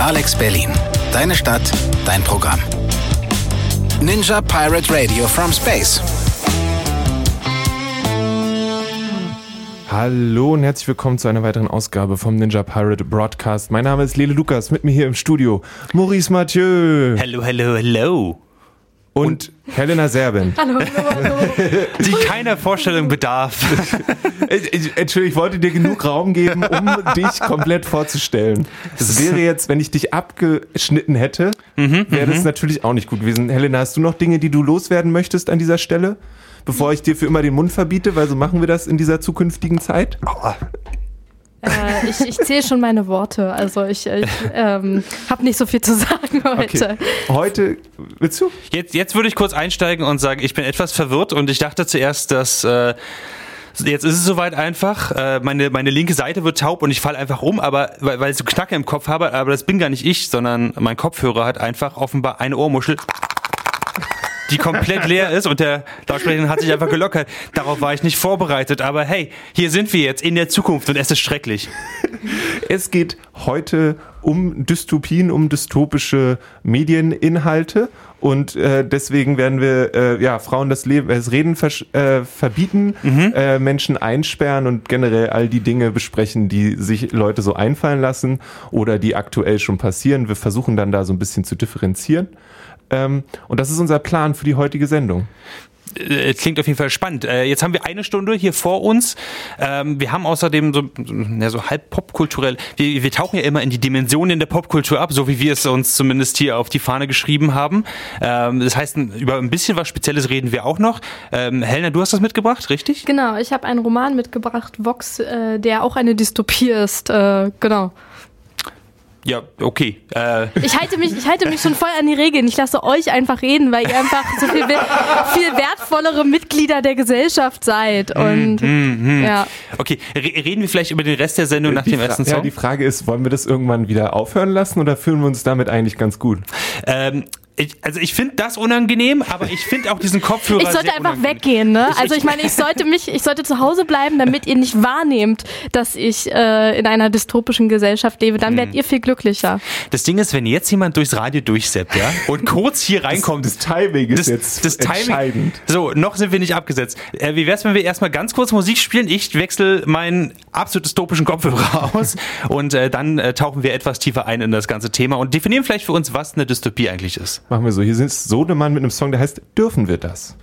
Alex Berlin. Deine Stadt, dein Programm. Ninja Pirate Radio from Space. Hallo und herzlich willkommen zu einer weiteren Ausgabe vom Ninja Pirate Broadcast. Mein Name ist Lele Lukas, mit mir hier im Studio Maurice Mathieu Hello, hello, hello. Und, Helena Serbin. Hallo, hallo, hallo. Die keiner Vorstellung bedarf. Entschuldigung, ich wollte dir genug Raum geben, um dich komplett vorzustellen. Das wäre jetzt, wenn ich dich abgeschnitten hätte, wäre das natürlich auch nicht gut gewesen. Helena, hast du noch Dinge, die du loswerden möchtest an dieser Stelle? Bevor ich dir für immer den Mund verbiete, weil so machen wir das in dieser zukünftigen Zeit. Äh, ich ich zähle schon meine Worte. Also ich, ich ähm, habe nicht so viel zu sagen heute. Okay. Heute, willst du? Jetzt, jetzt würde ich kurz einsteigen und sagen, ich bin etwas verwirrt und ich dachte zuerst, dass äh, jetzt ist es soweit einfach. Äh, meine, meine linke Seite wird taub und ich falle einfach um, aber weil, weil ich so Knacke im Kopf habe, aber das bin gar nicht ich, sondern mein Kopfhörer hat einfach offenbar eine Ohrmuschel. Die komplett leer ist und der Lautsprecher hat sich einfach gelockert. Darauf war ich nicht vorbereitet. Aber hey, hier sind wir jetzt in der Zukunft und es ist schrecklich. Es geht heute um Dystopien, um dystopische Medieninhalte. Und äh, deswegen werden wir äh, ja, Frauen das, Leben, das Reden äh, verbieten, äh, Menschen einsperren und generell all die Dinge besprechen, die sich Leute so einfallen lassen oder die aktuell schon passieren. Wir versuchen dann da so ein bisschen zu differenzieren. Ähm, und das ist unser Plan für die heutige Sendung. äh, klingt auf jeden Fall spannend. Äh, jetzt haben wir eine Stunde hier vor uns. Ähm, wir haben außerdem so, ja, so halb popkulturell, wir, wir tauchen ja immer in die Dimensionen der Popkultur ab, so wie wir es uns zumindest hier auf die Fahne geschrieben haben. Ähm, das heißt, über ein bisschen was Spezielles reden wir auch noch. Ähm, Helena, du hast das mitgebracht, richtig? Genau, ich habe einen Roman mitgebracht, Vox, äh, der auch eine Dystopie ist. Genau. Ja, okay. Äh, Ich halte mich, ich halte mich schon voll an die Regeln. Ich lasse euch einfach reden, weil ihr einfach so viel, viel wertvollere Mitglieder der Gesellschaft seid. Und ja. okay, Re reden wir vielleicht über den Rest der Sendung nach die dem Fra- ersten ja, Song? die Frage ist, wollen wir das irgendwann wieder aufhören lassen oder fühlen wir uns damit eigentlich ganz gut? Ähm, ich, also ich finde das unangenehm, aber ich finde auch diesen Kopfhörer Ich sollte sehr einfach unangenehm. weggehen, ne? Also ich meine, ich sollte mich, ich sollte zu Hause bleiben, damit ihr nicht wahrnehmt, dass ich äh, in einer dystopischen Gesellschaft lebe. Dann werdet ihr viel glücklicher. Das Ding ist, wenn jetzt jemand durchs Radio durchseppt, ja, und kurz hier reinkommt, Das Timing ist jetzt entscheidend. So, noch sind wir nicht abgesetzt. Äh, wie wär's, wenn wir erstmal ganz kurz Musik spielen? Ich wechsle meinen absolut dystopischen Kopfhörer aus und äh, dann äh, tauchen wir etwas tiefer ein in das ganze Thema und definieren vielleicht für uns, was eine Dystopie eigentlich ist. Machen wir so. Hier ist Sodemann mit einem Song, der heißt Dürfen wir das?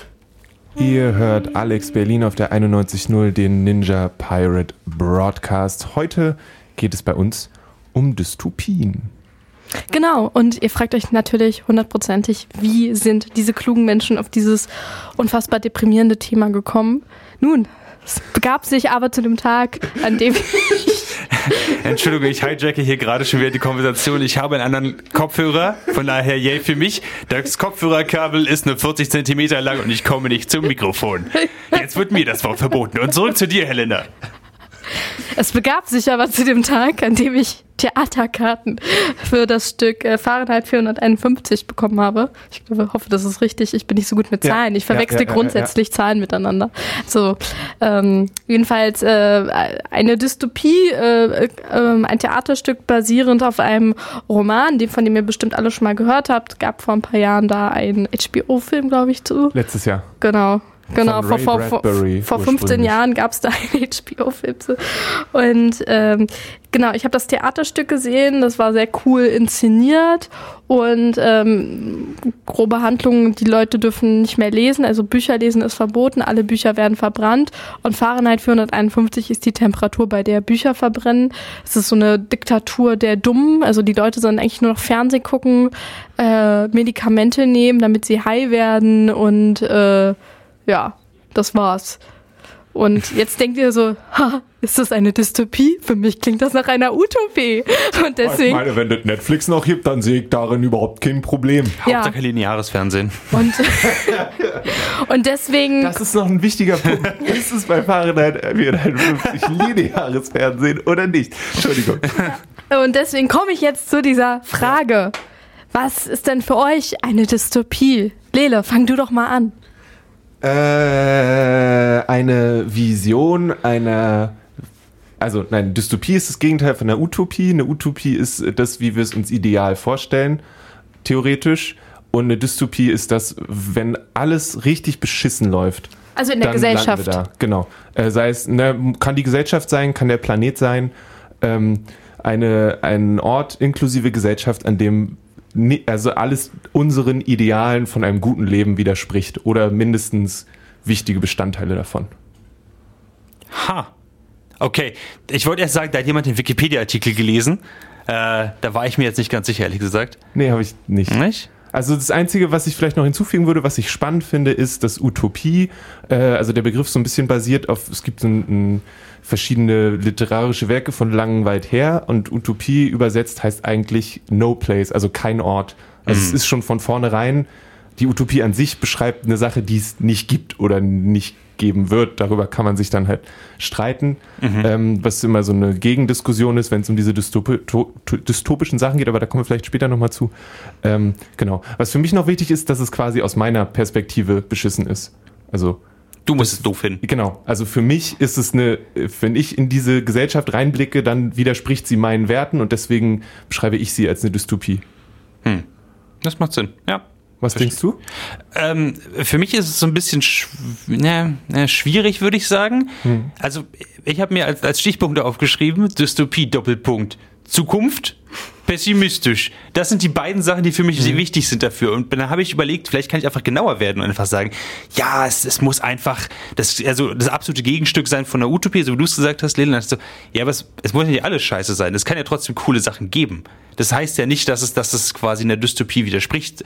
Ihr hört Alex Berlin auf der 91.0, den Ninja Pirate Broadcast. Heute geht es bei uns um Dystopien. Genau. Und ihr fragt euch natürlich hundertprozentig, wie sind diese klugen Menschen auf dieses unfassbar deprimierende Thema gekommen? Nun, es begab sich aber zu dem Tag, an dem Entschuldigung, ich hijacke hier gerade schon wieder die Konversation. Ich habe einen anderen Kopfhörer, von daher yay für mich. Das Kopfhörerkabel ist nur 40 Zentimeter lang und ich komme nicht zum Mikrofon. Jetzt wird mir das Wort verboten. Und zurück zu dir, Helena. Es begab sich aber zu dem Tag, an dem ich Theaterkarten für das Stück äh, Fahrenheit 451 bekommen habe. Ich glaube, hoffe, das ist richtig. Ich bin nicht so gut mit Ja. Zahlen. Ich Ja, verwechsel ja, ja, grundsätzlich Zahlen miteinander. So, ähm, jedenfalls äh, eine Dystopie, äh, äh, ein Theaterstück basierend auf einem Roman, den, von dem ihr bestimmt alle schon mal gehört habt. Gab vor ein paar Jahren da einen HBO-Film, glaube ich, zu. Letztes Jahr. Genau. Genau, vor, vor, vor, Bradbury vor 15 ursprünglich. Jahren gab es da einen HBO-Film. Und ähm, genau, ich habe das Theaterstück gesehen, das war sehr cool inszeniert und ähm, grobe Handlungen, die Leute dürfen nicht mehr lesen, also Bücher lesen ist verboten, alle Bücher werden verbrannt und Fahrenheit 451 ist die Temperatur, bei der Bücher verbrennen. Es ist so eine Diktatur der Dummen, also die Leute sollen eigentlich nur noch Fernsehen gucken, äh, Medikamente nehmen, damit sie high werden und äh, ja, das war's. Und jetzt denkt ihr so, ha, ist das eine Dystopie? Für mich klingt das nach einer Utopie. Und Ich deswegen, meine, wenn das Netflix noch gibt, dann sehe ich darin überhaupt kein Problem. ja, Hauptsache lineares Fernsehen. und, und deswegen, Das ist noch ein wichtiger Punkt. Ist es bei Fahrenheit 451 lineares Fernsehen oder nicht? Entschuldigung. und deswegen komme ich jetzt zu dieser Frage. Was ist denn für euch eine Dystopie? Lele, fang du doch mal an. Äh, eine Vision einer also nein, Dystopie ist das Gegenteil von einer Utopie. Eine Utopie ist das, wie wir es uns ideal vorstellen, theoretisch. Und eine Dystopie ist das, wenn alles richtig beschissen läuft. Also in der Gesellschaft. Da. Genau. Äh, sei es, ne, kann die Gesellschaft sein, kann der Planet sein, ähm, eine, ein Ort inklusive Gesellschaft, an dem also alles unseren Idealen von einem guten Leben widerspricht oder mindestens wichtige Bestandteile davon. Ha. Okay. Ich wollte erst sagen, da hat jemand den Wikipedia-Artikel gelesen. Äh, da war ich mir jetzt nicht ganz sicher, ehrlich gesagt. Nee, habe ich nicht. Nicht? Also das Einzige, was ich vielleicht noch hinzufügen würde, was ich spannend finde, ist, dass Utopie, äh, also der Begriff so ein bisschen basiert auf, es gibt ein, ein, verschiedene literarische Werke von lang weit her und Utopie übersetzt heißt eigentlich No Place, also kein Ort. Also es ist schon von vornherein, die Utopie an sich beschreibt eine Sache, die es nicht gibt oder nicht geben wird. Darüber kann man sich dann halt streiten, ähm, was immer so eine Gegendiskussion ist, wenn es um diese dystopi to- to- dystopischen Sachen geht, aber da kommen wir vielleicht später nochmal zu. Ähm, genau. Was für mich noch wichtig ist, dass es quasi aus meiner Perspektive beschissen ist. Also Du musst es doof finden. Genau, also für mich ist es eine, wenn ich in diese Gesellschaft reinblicke, dann widerspricht sie meinen Werten und deswegen beschreibe ich sie als eine Dystopie. Das macht Sinn, ja. Was denkst du? Ähm, für mich ist es so ein bisschen schw ne, ne, schwierig, würde ich sagen. Also ich habe mir als, als Stichpunkte aufgeschrieben, Dystopie, Doppelpunkt, Zukunft, pessimistisch. Das sind die beiden Sachen, die für mich sehr wichtig sind dafür. Und dann habe ich überlegt, vielleicht kann ich einfach genauer werden und einfach sagen, ja, es, es muss einfach das, also das absolute Gegenstück sein von der Utopie, so wie du es gesagt hast, Lilian. So, ja, aber es, es muss ja nicht alles scheiße sein. Es kann ja trotzdem coole Sachen geben. Das heißt ja nicht, dass es, dass es quasi einer Dystopie widerspricht.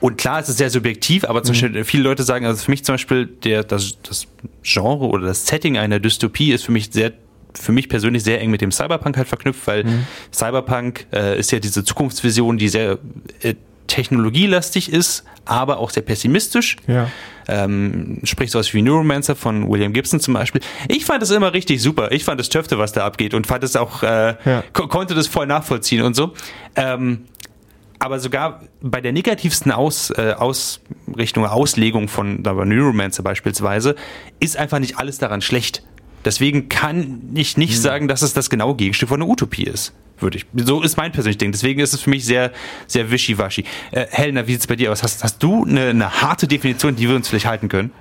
Und klar, es ist sehr subjektiv, aber zum Beispiel viele Leute sagen, also für mich zum Beispiel der, das, das Genre oder das Setting einer Dystopie ist für mich sehr für mich persönlich sehr eng mit dem Cyberpunk halt verknüpft, weil Cyberpunk äh, ist ja diese Zukunftsvision, die sehr äh, technologielastig ist, aber auch sehr pessimistisch. Ja. Ähm, sprich sowas wie Neuromancer von William Gibson zum Beispiel. Ich fand es immer richtig super. Ich fand es töfte, was da abgeht und fand es auch, äh, Ja. ko konnte das voll nachvollziehen und so. Ähm, aber sogar bei der negativsten Aus, äh, Ausrichtung, Auslegung von Neuromancer beispielsweise, ist einfach nicht alles daran schlecht. Deswegen kann ich nicht sagen, dass es das genaue Gegenstück von einer Utopie ist. Würde ich. So ist mein persönliches Ding. Deswegen ist es für mich sehr, sehr wischiwaschi. Äh, Helena, wie sieht es bei dir aus? Hast, hast du eine, eine harte Definition, die wir uns vielleicht halten können?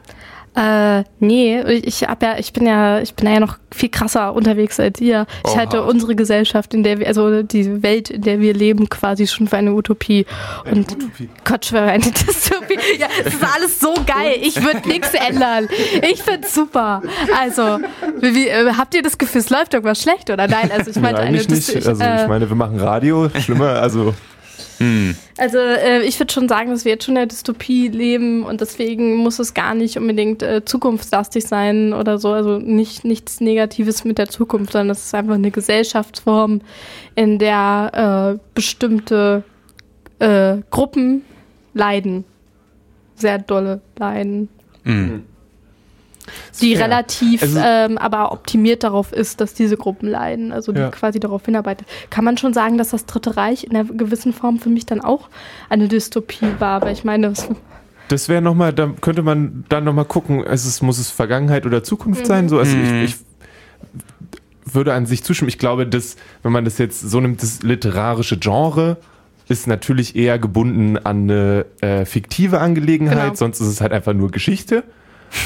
Äh, nee, ich hab ja, ich bin ja, ich bin ja noch viel krasser unterwegs als ihr. Ich Oha. halte unsere Gesellschaft, in der wir, also die Welt, in der wir leben, quasi schon für eine Utopie. Und Utopie. Gott schwöre, eine Dystopie. Ja, es ist alles so geil. Ich würde nichts ändern. Ich find's super. Also, wie, wie, äh, habt ihr das Gefühl, es läuft irgendwas schlecht oder nein? Also ich meinte eine eigentlich nicht. Also äh, ich meine, wir machen Radio, schlimmer, also Also äh, ich würde schon sagen, dass wir jetzt schon in der Dystopie leben und deswegen muss es gar nicht unbedingt äh, zukunftslastig sein oder so. Also nicht nichts Negatives mit der Zukunft, sondern es ist einfach eine Gesellschaftsform, in der äh, bestimmte äh, Gruppen leiden. Sehr dolle leiden. Die fair. relativ Also- ähm, aber optimiert darauf ist, dass diese Gruppen leiden, also die Ja. quasi darauf hinarbeitet. Kann man schon sagen, dass das Dritte Reich in einer gewissen Form für mich dann auch eine Dystopie war, weil ich meine, das wäre nochmal, da könnte man dann nochmal gucken, ist es, muss es Vergangenheit oder Zukunft sein? So, also ich, ich würde an sich zustimmen. Ich glaube, dass, wenn man das jetzt so nimmt, das literarische Genre ist natürlich eher gebunden an eine äh, fiktive Angelegenheit, Genau. sonst ist es halt einfach nur Geschichte.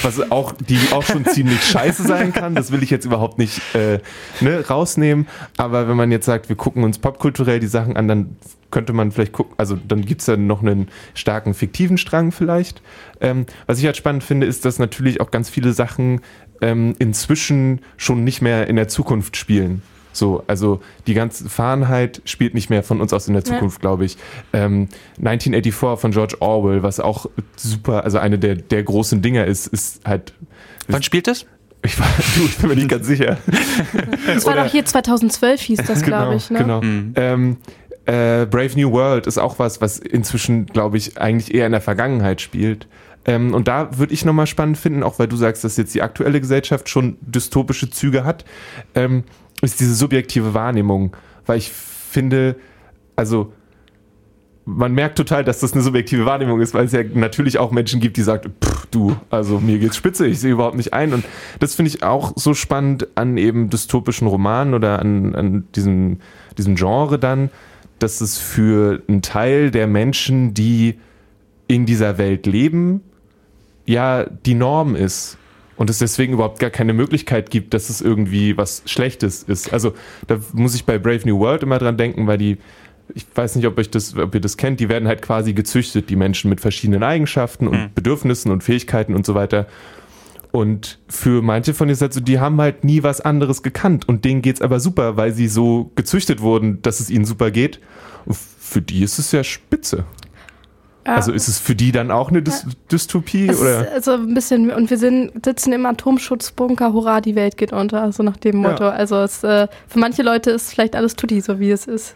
Was auch, die auch schon ziemlich scheiße sein kann, das will ich jetzt überhaupt nicht äh, ne, rausnehmen. Aber wenn man jetzt sagt, wir gucken uns popkulturell die Sachen an, dann könnte man vielleicht gucken, also dann gibt es dann noch einen starken fiktiven Strang vielleicht. Ähm, was ich halt spannend finde, ist, dass natürlich auch ganz viele Sachen ähm, inzwischen schon nicht mehr in der Zukunft spielen. So, also die ganze Fahrenheit spielt nicht mehr von uns aus in der Ja. Zukunft, glaube ich. Ähm, 1984 von George Orwell, was auch super, also eine der, der großen Dinger ist, ist halt. Wann spielt das? Ich, war, du, ich bin mir nicht ganz sicher. das war Oder- doch hier 2012 hieß das, glaube ich. Ne? Genau. Ähm, äh, Brave New World ist auch was, was inzwischen, glaube ich, eigentlich eher in der Vergangenheit spielt. Ähm, und da würde ich nochmal spannend finden, auch weil du sagst, dass jetzt die aktuelle Gesellschaft schon dystopische Züge hat, ähm, ist diese subjektive Wahrnehmung. Weil ich finde, also man merkt total, dass das eine subjektive Wahrnehmung ist, weil es ja natürlich auch Menschen gibt, die sagen, du, also mir geht's spitze, ich sehe überhaupt nicht ein. Und das finde ich auch so spannend an eben dystopischen Romanen oder an, an diesem, diesem Genre dann, dass es für einen Teil der Menschen, die in dieser Welt leben, ja die Norm ist und es deswegen überhaupt gar keine Möglichkeit gibt, dass es irgendwie was Schlechtes ist. Also da muss ich bei Brave New World immer dran denken, weil die, ich weiß nicht, ob, euch das, ob ihr das kennt, die werden halt quasi gezüchtet, die Menschen mit verschiedenen Eigenschaften und Mhm. Bedürfnissen und Fähigkeiten und so weiter. Und für manche von denen ist halt so, die haben halt nie was anderes gekannt und denen geht's aber super, weil sie so gezüchtet wurden, dass es ihnen super geht. Und für die ist es ja spitze. Ja. Also ist es für die dann auch eine Dys Dystopie? Es Oder? ist also ein bisschen, und wir sind, sitzen im Atomschutzbunker, hurra, die Welt geht unter, so nach dem Ja. Motto. Also es, äh, für manche Leute ist vielleicht alles tutti, so wie es ist.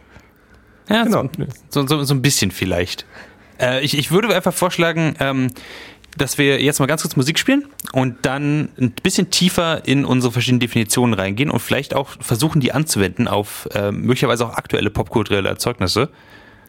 Ja, Genau. so, so, so ein bisschen vielleicht. Äh, ich, ich würde einfach vorschlagen, ähm, dass wir jetzt mal ganz kurz Musik spielen und dann ein bisschen tiefer in unsere verschiedenen Definitionen reingehen und vielleicht auch versuchen, die anzuwenden auf äh, möglicherweise auch aktuelle popkulturelle Erzeugnisse.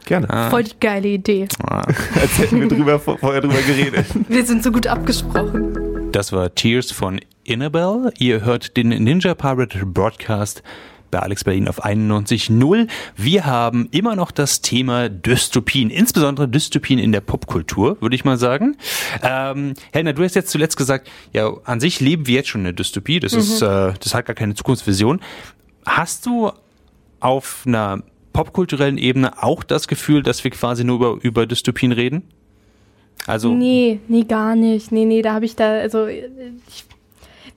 Gerne. Voll die geile Idee. Ah, Als hätten wir drüber, vorher drüber geredet. Wir sind so gut abgesprochen. Das war Tears von Annabelle. Ihr hört den Ninja Pirate Broadcast bei Alex Berlin auf 91.0. Wir haben immer noch das Thema Dystopien, insbesondere Dystopien in der Popkultur, würde ich mal sagen. Ähm, Helena, du hast jetzt zuletzt gesagt, ja, an sich leben wir jetzt schon in der Dystopie. Das ist, äh, das hat gar keine Zukunftsvision. Hast du auf einer popkulturellen Ebene auch das Gefühl, dass wir quasi nur über, über Dystopien reden? Also, Nee, nee, gar nicht. Nee, nee, da habe ich da, also ich,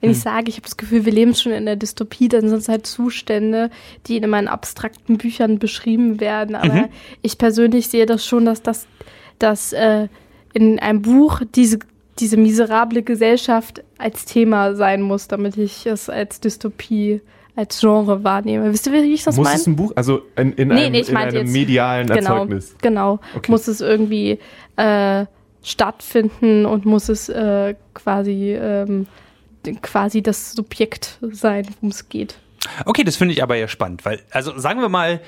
wenn Hm. ich sage, ich habe das Gefühl, wir leben schon in der Dystopie, dann sind es halt Zustände, die in meinen abstrakten Büchern beschrieben werden. Aber Mhm. ich persönlich sehe das schon, dass das, dass äh, in einem Buch diese diese miserable Gesellschaft als Thema sein muss, damit ich es als Dystopie, als Genre wahrnehme. Wisst ihr, wie ich das Muss meine? es ein Buch, also in, in Nee, einem, nee, ich in einem jetzt- medialen genau, Erzeugnis? genau. Okay. Muss es irgendwie äh, stattfinden und muss es äh, quasi, ähm, quasi das Subjekt sein, worum es geht. Okay, das finde ich aber ja spannend, weil, also sagen wir mal,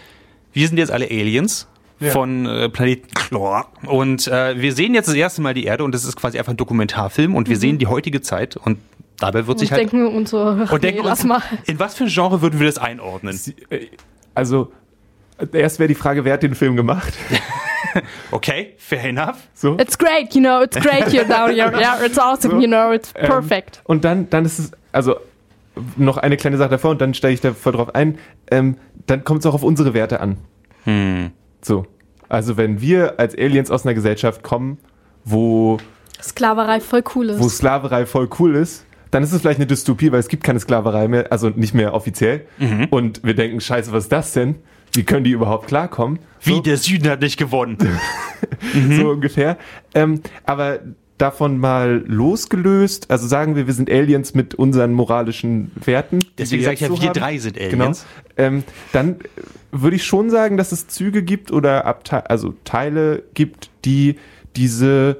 wir sind jetzt alle Aliens Ja. von äh, Planeten Chlor und äh, wir sehen jetzt das erste Mal die Erde und das ist quasi einfach ein Dokumentarfilm und wir sehen die heutige Zeit und dabei wird Und sich halt denken uns so, ach, und denken nee, lass uns, mal. in was für ein Genre würden wir das einordnen? Äh, Also, erst wäre die Frage, wer hat den Film gemacht? Okay, fair enough. So. It's great, you know, it's great, you know, yeah, yeah, it's awesome, So, you know, it's Ähm, perfect. Und dann, dann ist es, also noch eine kleine Sache davor und dann steige ich da voll drauf ein. Ähm, dann kommt es auch auf unsere Werte an. Hm. So. Also wenn wir als Aliens aus einer Gesellschaft kommen, wo, Sklaverei voll cool wo ist. Sklaverei voll cool ist, dann ist es vielleicht eine Dystopie, weil es gibt keine Sklaverei mehr, also nicht mehr offiziell. Mhm. Und wir denken, scheiße, was ist das denn? Wie können die überhaupt klarkommen? Wie So. der Süden hat nicht gewonnen. so ungefähr. Ähm, aber davon mal losgelöst, also sagen wir, wir sind Aliens mit unseren moralischen Werten. Deswegen sage ich ja, so wir haben. drei sind Genau. Aliens. Ähm, dann würde ich schon sagen, dass es Züge gibt oder Abte also Teile gibt, die diese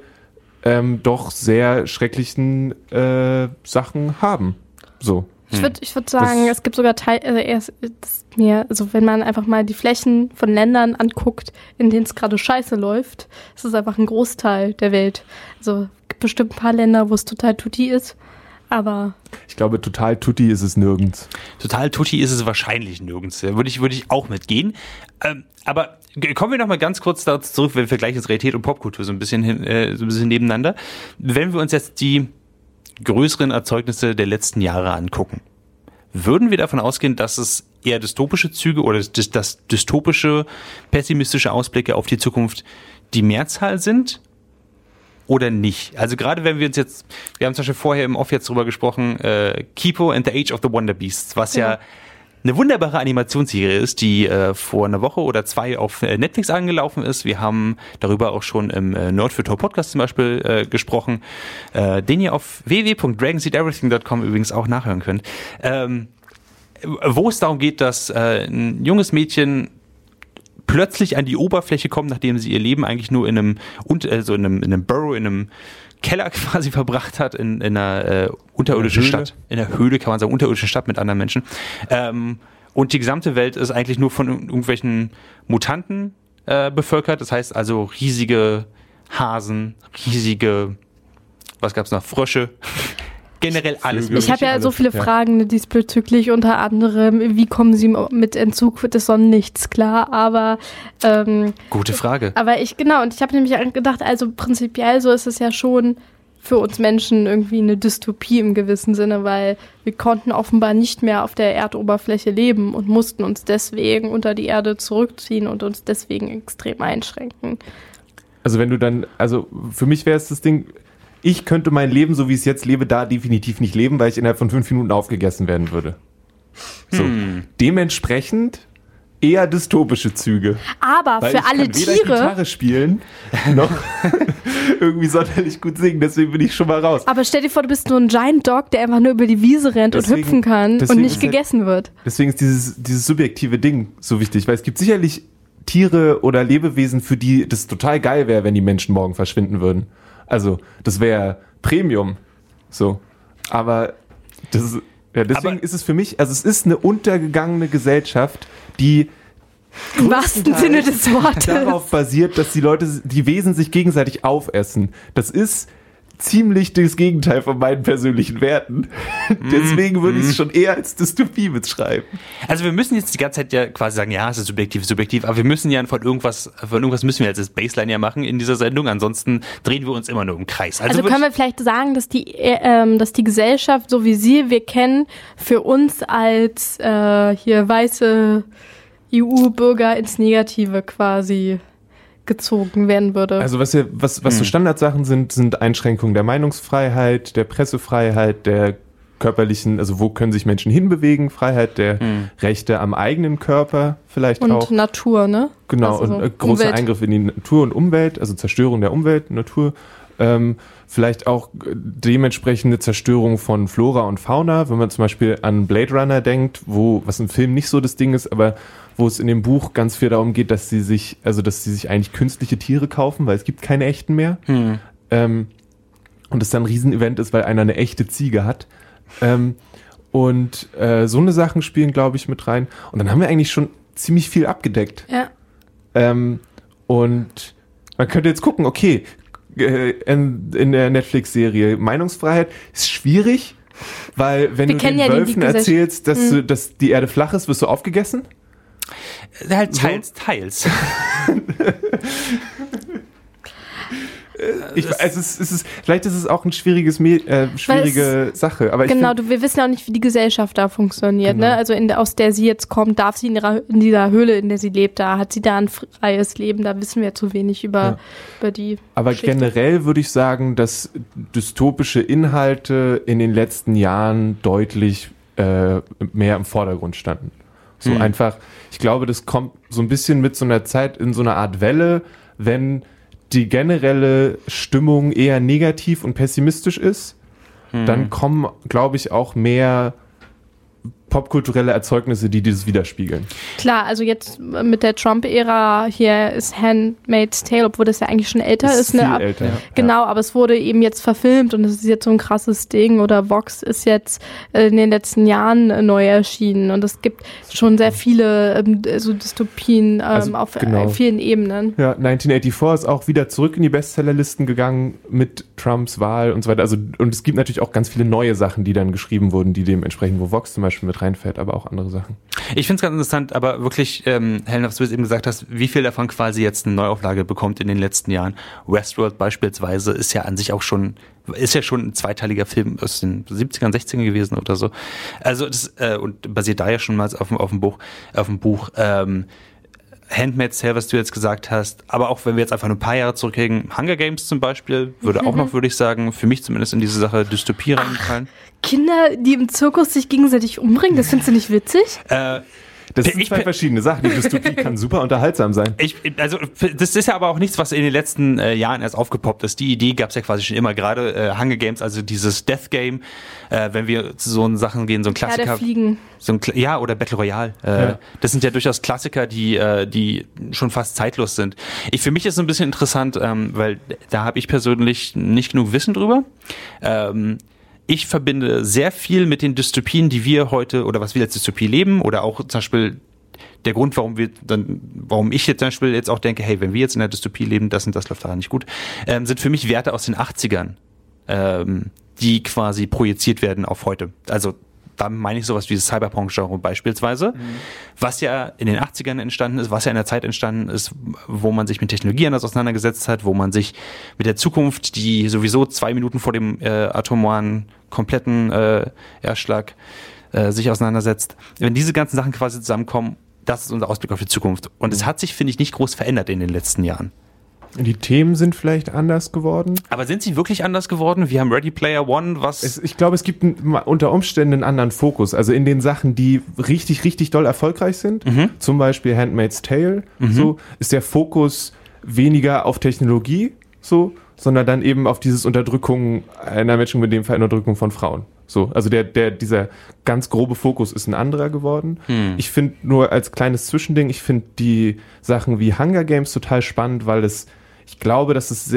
ähm, doch sehr schrecklichen äh, Sachen haben. So. Ich würde ich würd sagen, Das- es gibt sogar Teil, also erst, das mir, also wenn man einfach mal die Flächen von Ländern anguckt, in denen es gerade scheiße läuft, ist es einfach ein Großteil der Welt. Also es gibt bestimmt ein paar Länder, wo es total tutti ist, aber Ich glaube, total tutti ist es nirgends. Total tutti ist es wahrscheinlich nirgends. Da Würde ich, würde ich auch mitgehen. Ähm, aber kommen wir noch mal ganz kurz dazu zurück, wenn wir gleich jetzt Realität und Popkultur so ein bisschen, hin, äh, so ein bisschen nebeneinander. Wenn wir uns jetzt die größeren Erzeugnisse der letzten Jahre angucken, würden wir davon ausgehen, dass es eher dystopische Züge oder dass dystopische, pessimistische Ausblicke auf die Zukunft die Mehrzahl sind? Oder nicht? Also gerade wenn wir uns jetzt, wir haben zum Beispiel vorher im Off jetzt drüber gesprochen, äh, Kipo and the Age of the Wonder Beasts, was ja eine wunderbare Animationsserie ist, die äh, vor einer Woche oder zwei auf äh, Netflix angelaufen ist. Wir haben darüber auch schon im äh, Nerd für Tor Podcast zum Beispiel äh, gesprochen, äh, den ihr auf www.dragonseedeverything.com übrigens auch nachhören könnt. Ähm, wo es darum geht, dass äh, ein junges Mädchen plötzlich an die Oberfläche kommt, nachdem sie ihr Leben eigentlich nur in einem, also in einem, in einem Burrow, in einem Keller quasi verbracht hat, in, in einer äh, unterirdischen In. Stadt. In einer Höhle, kann man sagen, unterirdischen Stadt mit anderen Menschen. Ähm, und die gesamte Welt ist eigentlich nur von irgendwelchen Mutanten äh, bevölkert. Das heißt also riesige Hasen, riesige, was gab's noch, Frösche. Generell alles Vögel. Ich habe ja alles, so viele ja. Fragen diesbezüglich, unter anderem, wie kommen Sie mit Entzug des Sonnenlichts klar, aber ähm, Gute Frage. aber ich, genau, und ich habe nämlich gedacht, also prinzipiell so ist es ja schon für uns Menschen irgendwie eine Dystopie im gewissen Sinne, weil wir konnten offenbar nicht mehr auf der Erdoberfläche leben und mussten uns deswegen unter die Erde zurückziehen und uns deswegen extrem einschränken. Also wenn du dann, also für mich wäre es das Ding, ich könnte mein Leben, so wie ich es jetzt lebe, da definitiv nicht leben, weil ich innerhalb von fünf Minuten aufgegessen werden würde. So. Hm. Dementsprechend eher dystopische Züge. Aber Weil für ich alle Tiere, Gitarre spielen, noch irgendwie sonderlich gut singen, deswegen bin ich schon mal raus. aber stell dir vor, du bist nur ein Giant Dog, der einfach nur über die Wiese rennt und Deswegen- hüpfen kann und nicht halt- gegessen wird. Deswegen ist dieses, dieses subjektive Ding so wichtig, weil es gibt sicherlich Tiere oder Lebewesen, für die das total geil wäre, wenn die Menschen morgen verschwinden würden. Also, das wäre Premium. So. Aber das ist, ja, deswegen Aber- ist es für mich, also es ist eine untergegangene Gesellschaft, die Im wahrsten Sinne des Wortes. darauf basiert, dass die Leute, die Wesen sich gegenseitig aufessen. Das ist ziemlich das Gegenteil von meinen persönlichen Werten. Deswegen würde ich es schon eher als Dystopie beschreiben. Also wir müssen jetzt die ganze Zeit ja quasi sagen, ja, es ist subjektiv, subjektiv, aber wir müssen ja von irgendwas, von irgendwas müssen wir jetzt als Baseline ja machen in dieser Sendung, ansonsten drehen wir uns immer nur im Kreis. Also, würd können wir vielleicht sagen, dass die, äh, ähm, dass die Gesellschaft, so wie sie wir kennen, für uns als äh, hier weiße EU-Bürger ins Negative quasi gezogen werden würde. Also was, hier, was, was so Standardsachen sind, sind Einschränkungen der Meinungsfreiheit, der Pressefreiheit, der körperlichen, also wo können sich Menschen hinbewegen, Freiheit der Rechte am eigenen Körper vielleicht und auch. Natur, ne? Genau, Also so und äh, großer Umwelt. Eingriff in die Natur und Umwelt, also Zerstörung der Umwelt, Natur. Ähm, vielleicht auch äh, dementsprechende Zerstörung von Flora und Fauna, wenn man zum Beispiel an Blade Runner denkt, wo, was im Film nicht so das Ding ist, aber wo es in dem Buch ganz viel darum geht, dass sie sich, also dass sie sich eigentlich künstliche Tiere kaufen, weil es gibt keine echten mehr. Ähm, und es dann ein Riesenevent ist, weil einer eine echte Ziege hat. Ähm, und äh, so eine Sachen spielen, glaube ich, mit rein. Und dann haben wir eigentlich schon ziemlich viel abgedeckt. Ja. Ähm, und man könnte jetzt gucken, okay, äh, in, in der Netflix-Serie Meinungsfreiheit ist schwierig, weil wenn Wir du den ja Wölfen erzählst, dass, du, dass die Erde flach ist, wirst du aufgegessen. Halt teils, teils. Ich, also es, ist- es ist, vielleicht ist es auch ein schwieriges, äh, schwierige Sache. Aber Genau, find, du, wir wissen ja auch nicht, wie die Gesellschaft da funktioniert. Genau. Ne? Also in, aus der sie jetzt kommt, darf sie in, ihrer, in dieser Höhle, in der sie lebt, da hat sie da ein freies Leben. Da wissen wir zu wenig über, Ja. über die. aber Geschichte. generell würde ich sagen, dass dystopische Inhalte in den letzten Jahren deutlich äh, mehr im Vordergrund standen. So Hm. einfach, ich glaube, das kommt so ein bisschen mit so einer Zeit in so einer Art Welle, wenn die generelle Stimmung eher negativ und pessimistisch ist, dann kommen, glaube ich, auch mehr popkulturelle Erzeugnisse, die dieses widerspiegeln. Klar, also jetzt mit der Trump-Ära hier ist Handmaid's Tale, obwohl das ja eigentlich schon älter Das ist. viel ne? Ab- älter. Ja. Genau, aber es wurde eben jetzt verfilmt und es ist jetzt so ein krasses Ding. Oder Vox ist jetzt äh, in den letzten Jahren äh, neu erschienen und es gibt schon sehr viele ähm, so Dystopien ähm, Also, auf genau. äh, vielen Ebenen. Ja, 1984 ist auch wieder zurück in die Bestsellerlisten gegangen mit Trumps Wahl und so weiter. Also, und es gibt natürlich auch ganz viele neue Sachen, die dann geschrieben wurden, die dementsprechend, wo Vox zum Beispiel mit reinfällt, aber auch andere Sachen. Ich finde es ganz interessant, aber wirklich, ähm, Helen, was du jetzt eben gesagt hast, wie viel davon quasi jetzt eine Neuauflage bekommt in den letzten Jahren. Westworld beispielsweise ist ja an sich auch schon, ist ja schon ein zweiteiliger Film aus den 70ern, 60ern gewesen oder so. Also das, äh, und basiert da ja schon mal auf dem, auf dem Buch, auf dem Buch. Ähm, Handmaid's Tale, was du jetzt gesagt hast, aber auch wenn wir jetzt einfach nur ein paar Jahre zurückgehen, Hunger Games zum Beispiel, würde auch noch, würde ich sagen, für mich zumindest in diese Sache Dystopie reingefallen. Kinder, die im Zirkus sich gegenseitig umbringen, das findest du nicht witzig? Äh, Das sind Ich- zwei verschiedene Sachen. Die Dystopie kann super unterhaltsam sein. Ich, also das ist ja aber auch nichts, was in den letzten äh, Jahren erst aufgepoppt ist. Die Idee gab es ja quasi schon immer. Gerade äh, Hunger Games, also dieses Death Game, äh, wenn wir zu so Sachen gehen, so ein Ja, Klassiker. der Fliegen. so ein, Kla- ja, oder Battle Royale. Äh, Ja. Das sind ja durchaus Klassiker, die, äh, die schon fast zeitlos sind. Ich, für mich ist es ein bisschen interessant, ähm, weil da habe ich persönlich nicht genug Wissen drüber. Ähm, ich verbinde sehr viel mit den Dystopien, die wir heute oder was wir als Dystopie leben oder auch zum Beispiel der Grund, warum wir dann, warum ich jetzt zum Beispiel jetzt auch denke, hey, wenn wir jetzt in der Dystopie leben, das und das läuft daran nicht gut, ähm, sind für mich Werte aus den 80ern, ähm, die quasi projiziert werden auf heute. Also da meine ich sowas wie das Cyberpunk-Genre beispielsweise, mhm. was ja in den 80ern entstanden ist, was ja in der Zeit entstanden ist, wo man sich mit Technologie anders auseinandergesetzt hat, wo man sich mit der Zukunft, die sowieso zwei Minuten vor dem äh, atomaren kompletten äh, Erschlag äh, sich auseinandersetzt. Wenn diese ganzen Sachen quasi zusammenkommen, das ist unser Ausblick auf die Zukunft. Und mhm. es hat sich, finde ich, nicht groß verändert in den letzten Jahren. Die Themen sind vielleicht anders geworden. Aber sind sie wirklich anders geworden? Wir haben Ready Player One, was. Es, ich glaube, es gibt ein, unter Umständen einen anderen Fokus. Also in den Sachen, die richtig, richtig doll erfolgreich sind, mhm. zum Beispiel Handmaid's Tale, mhm. so, ist der Fokus weniger auf Technologie, so, sondern dann eben auf dieses Unterdrückung einer Menschen, in dem Fall Unterdrückung von Frauen. So, also der, der, dieser ganz grobe Fokus ist ein anderer geworden. Hm. Ich finde nur als kleines Zwischending, ich finde die Sachen wie Hunger Games total spannend, weil es ich glaube, dass es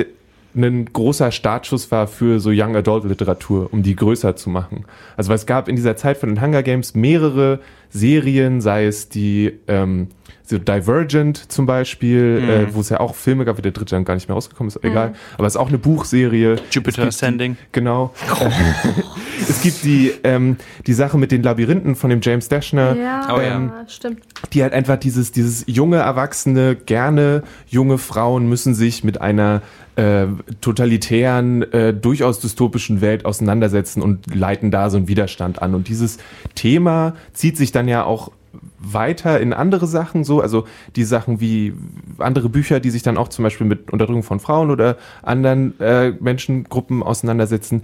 ein großer Startschuss war für so Young Adult Literatur, um die größer zu machen. Also weil es gab in dieser Zeit von den Hunger Games mehrere Serien, sei es die ähm, so Divergent zum Beispiel, mhm. äh, wo es ja auch Filme gab, wie der dritte dann gar nicht mehr rausgekommen ist, mhm. egal. Aber es ist auch eine Buchserie. Jupiter Ascending. Genau. Oh. es gibt die, ähm, die Sache mit den Labyrinthen von dem James Dashner. Ja, oh, ähm, ja. stimmt. Die halt einfach dieses, dieses junge Erwachsene, gerne junge Frauen müssen sich mit einer äh, totalitären, äh, durchaus dystopischen Welt auseinandersetzen und leiten da so einen Widerstand an. Und dieses Thema zieht sich dann ja auch weiter in andere Sachen so, also die Sachen wie andere Bücher, die sich dann auch zum Beispiel mit Unterdrückung von Frauen oder anderen äh, Menschengruppen auseinandersetzen,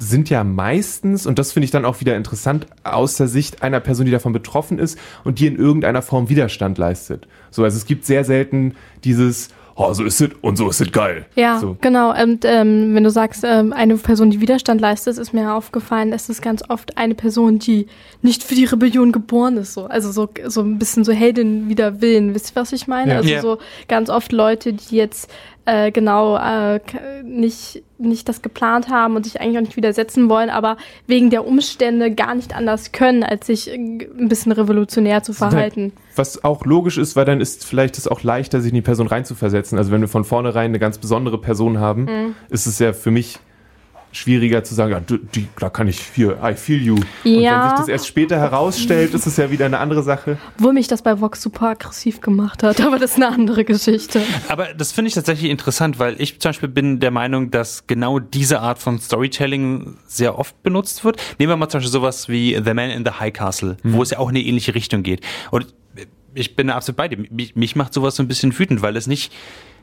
sind ja meistens, und das finde ich dann auch wieder interessant, aus der Sicht einer Person, die davon betroffen ist und die in irgendeiner Form Widerstand leistet. So, also es gibt sehr selten dieses, oh, so ist es und so ist es geil. Ja, so. genau. Und ähm, wenn du sagst, ähm, eine Person, die Widerstand leistet, ist mir aufgefallen, es ist ganz oft eine Person, die nicht für die Rebellion geboren ist. So. Also so, so ein bisschen so Heldin wider Willen. Wisst ihr, was ich meine? Ja. Also yeah. so ganz oft Leute, die jetzt äh, genau äh, nicht, nicht das geplant haben und sich eigentlich auch nicht widersetzen wollen, aber wegen der Umstände gar nicht anders können, als sich ein bisschen revolutionär zu verhalten. Was auch logisch ist, weil dann ist vielleicht es auch leichter, sich in die Person reinzuversetzen. Also wenn wir von vornherein eine ganz besondere Person haben, mhm. ist es ja für mich schwieriger zu sagen, ja, die, da kann ich hier, I feel you. Ja. Und wenn sich das erst später herausstellt, ist es ja wieder eine andere Sache. Wo mich das bei Vox super aggressiv gemacht hat, aber das ist eine andere Geschichte. Aber das finde ich tatsächlich interessant, weil ich zum Beispiel bin der Meinung, dass genau diese Art von Storytelling sehr oft benutzt wird. Nehmen wir mal zum Beispiel sowas wie The Man in the High Castle, mhm. wo es ja auch in eine ähnliche Richtung geht. Und ich bin da absolut bei dir. Mich, mich macht sowas so ein bisschen wütend, weil es nicht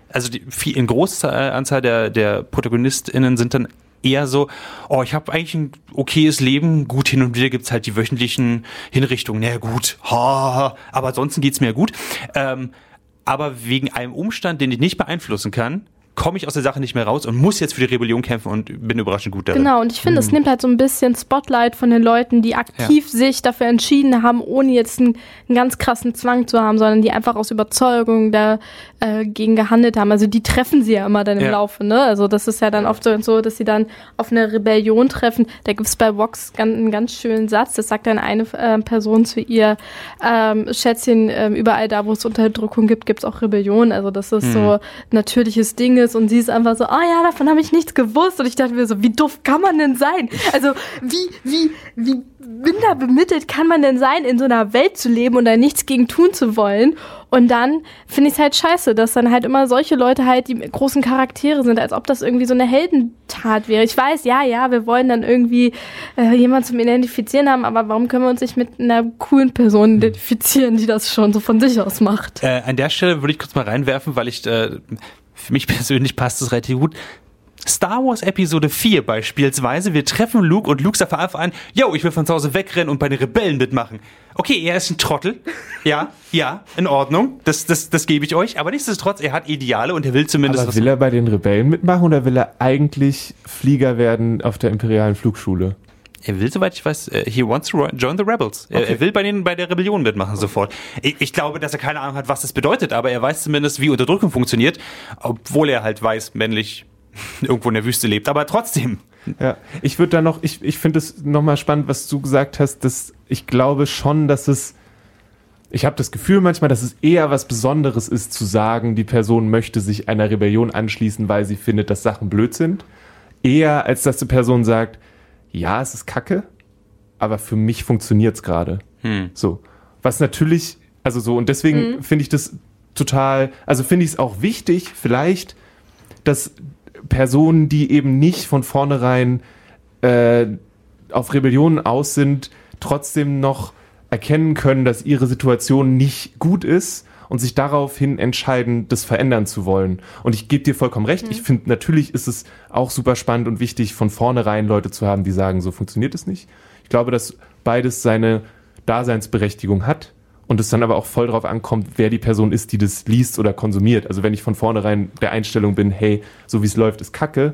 also die, in großer Anzahl der, der ProtagonistInnen sind dann eher so, oh, ich habe eigentlich ein okayes Leben, gut hin und wieder gibt's halt die wöchentlichen Hinrichtungen, na gut, ha, aber ansonsten geht's mir gut. Ähm, aber wegen einem Umstand, den ich nicht beeinflussen kann, komme ich aus der Sache nicht mehr raus und muss jetzt für die Rebellion kämpfen und bin überraschend gut darin. Genau, und ich finde, es mhm. nimmt halt so ein bisschen Spotlight von den Leuten, die aktiv ja. sich dafür entschieden haben, ohne jetzt einen, einen, ganz krassen Zwang zu haben, sondern die einfach aus Überzeugung dagegen äh, gehandelt haben. Also die treffen sie ja immer dann im ja. Laufe, ne? Also das ist ja dann oft so, dass sie dann auf eine Rebellion treffen. Da gibt es bei Vox einen ganz schönen Satz, das sagt dann eine äh, Person zu ihr, ähm, Schätzchen, äh, überall da, wo es Unterdrückung gibt, gibt es auch Rebellion. Also das ist mhm. so natürliches Ding ist und sie ist einfach so, ah oh ja, davon habe ich nichts gewusst. Und ich dachte mir so, wie doof kann man denn sein? Also wie, wie, wie minder bemittelt kann man denn sein, in so einer Welt zu leben und da nichts gegen tun zu wollen? Und dann finde ich es halt scheiße, dass dann halt immer solche Leute halt die großen Charaktere sind, als ob das irgendwie so eine Heldentat wäre. Ich weiß, ja, ja, wir wollen dann irgendwie äh, jemanden zum Identifizieren haben, aber warum können wir uns nicht mit einer coolen Person hm. identifizieren, die das schon so von sich aus macht? Äh, an der Stelle würde ich kurz mal reinwerfen, weil ich äh, für mich persönlich passt es relativ gut. Star Wars Episode 4 beispielsweise, wir treffen Luke und Luke sagt von Anfang an, yo, ich will von zu Hause wegrennen und bei den Rebellen mitmachen. Okay, er ist ein Trottel. Ja, ja, in Ordnung. Das, das, das gebe ich euch. Aber nichtsdestotrotz, er hat Ideale und er will zumindest. Aber will er bei den Rebellen mitmachen oder will er eigentlich Flieger werden auf der imperialen Flugschule? Er will, soweit ich weiß, uh, he wants to join the rebels. Okay. Er, will bei den bei der Rebellion mitmachen sofort. Ich, ich, glaube, dass er keine Ahnung hat, was das bedeutet, aber er weiß zumindest, wie Unterdrückung funktioniert, obwohl er halt weiß, männlich irgendwo in der Wüste lebt. Aber trotzdem. Ja, ich würde da noch, ich, ich finde es nochmal spannend, was du gesagt hast, dass ich glaube schon, dass es ich habe das Gefühl manchmal, dass es eher was Besonderes ist zu sagen, die Person möchte sich einer Rebellion anschließen, weil sie findet, dass Sachen blöd sind. Eher als dass die Person sagt, ja, es ist kacke, aber für mich funktioniert es gerade. Hm. So. Was natürlich, also so, und deswegen finde ich das total, also finde ich es auch wichtig, vielleicht, dass Personen, die eben nicht von vornherein äh, auf Rebellion aus sind, trotzdem noch erkennen können, dass ihre Situation nicht gut ist und sich daraufhin entscheiden, das verändern zu wollen. Und ich gebe dir vollkommen recht. Ich finde, natürlich ist es auch super spannend und wichtig, von vornherein Leute zu haben, die sagen, so funktioniert es nicht. Ich glaube, dass beides seine Daseinsberechtigung hat und es dann aber auch voll drauf ankommt, wer die Person ist, die das liest oder konsumiert. Also wenn ich von vornherein der Einstellung bin, hey, so wie es läuft, ist Kacke,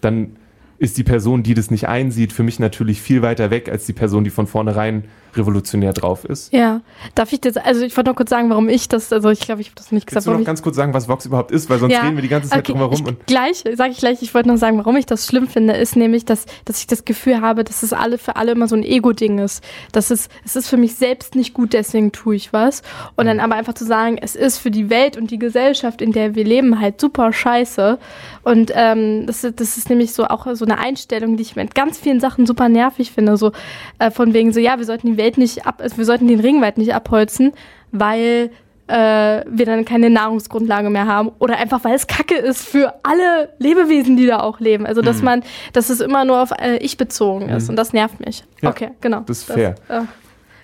dann ist die Person, die das nicht einsieht, für mich natürlich viel weiter weg als die Person, die von vornherein revolutionär drauf ist. Ja, darf ich das, also ich wollte noch kurz sagen, warum ich das, also ich glaube, ich habe das nicht gesagt. Kannst du noch ganz kurz sagen, was Vox überhaupt ist, weil sonst Ja, reden wir die ganze Zeit okay, drum herum. ich, Und gleich, sage ich gleich, ich wollte noch sagen, warum ich das schlimm finde, ist nämlich, dass, dass ich das Gefühl habe, dass es alle für alle immer so ein Ego-Ding ist. Das ist, es ist für mich selbst nicht gut, deswegen tue ich was. Und Mhm. dann aber einfach zu sagen, es ist für die Welt und die Gesellschaft, in der wir leben, halt super scheiße. Und ähm, das, ist- das ist nämlich so auch so eine Einstellung, die ich mit ganz vielen Sachen super nervig finde. So äh, von wegen so, ja, wir sollten die Welt nicht ab, also wir sollten den Regenwald nicht abholzen, weil äh, wir dann keine Nahrungsgrundlage mehr haben oder einfach weil es Kacke ist für alle Lebewesen, die da auch leben. Also dass man, dass es immer nur auf äh, ich bezogen ist und das nervt mich. Ja, okay, genau. das ist fair. äh,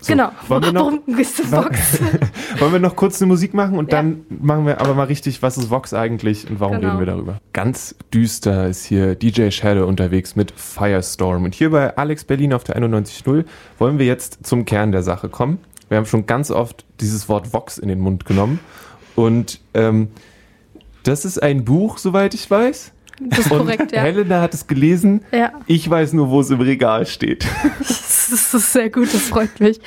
So, genau. wollen wir noch- Warum gehst du Box? Wollen wir noch kurz eine Musik machen und Ja. dann machen wir aber mal richtig, was ist Vox eigentlich und warum Genau. reden wir darüber? Ganz düster ist hier DJ Shadow unterwegs mit Firestorm. Und hier bei Alex Berlin auf der 91.0 wollen wir jetzt zum Kern der Sache kommen. Wir haben schon ganz oft dieses Wort Vox in den Mund genommen. Und ähm, das ist ein Buch, soweit ich weiß. Das ist Und korrekt, ja. Helena hat es gelesen. Ja, Ich weiß nur, wo es im Regal steht. das ist sehr gut, das freut mich.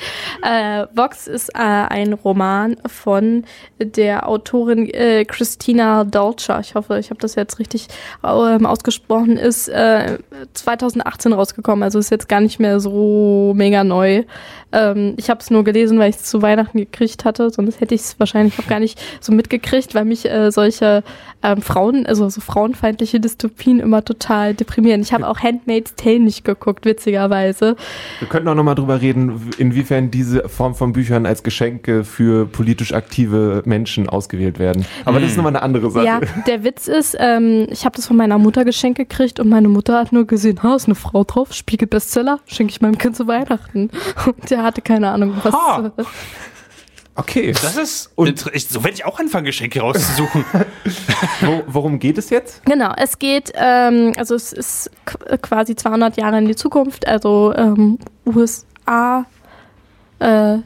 Äh, Vox ist äh, ein Roman von der Autorin äh, Christina Dolce. Ich hoffe, ich habe das jetzt richtig ähm, ausgesprochen. Ist äh, 2018 rausgekommen, also ist jetzt gar nicht mehr so mega neu. Ähm, ich habe es nur gelesen, weil ich es zu Weihnachten gekriegt hatte, sonst hätte ich es wahrscheinlich auch gar nicht so mitgekriegt, weil mich äh, solche ähm, Frauen, also so frauenfeindliche Dystopien immer total deprimieren. Ich habe auch Handmaid's Tale nicht geguckt, witzigerweise. Wir könnten auch nochmal drüber reden, inwiefern diese Form von Büchern als Geschenke für politisch aktive Menschen ausgewählt werden. Aber das ist nochmal eine andere Sache. Ja, der Witz ist, ähm, ich habe das von meiner Mutter geschenkt gekriegt und meine Mutter hat nur gesehen, ha, ist eine Frau drauf, Spiegel Bestseller, schenke ich meinem Kind zu Weihnachten. Und der hatte keine Ahnung, was. Ha. Okay, Das ist. Und- so werde ich auch anfangen, Geschenke rauszusuchen. Wo, worum geht es jetzt? Genau, es geht, ähm, also es ist qu- quasi 200 Jahre in die Zukunft, also ähm, USA äh,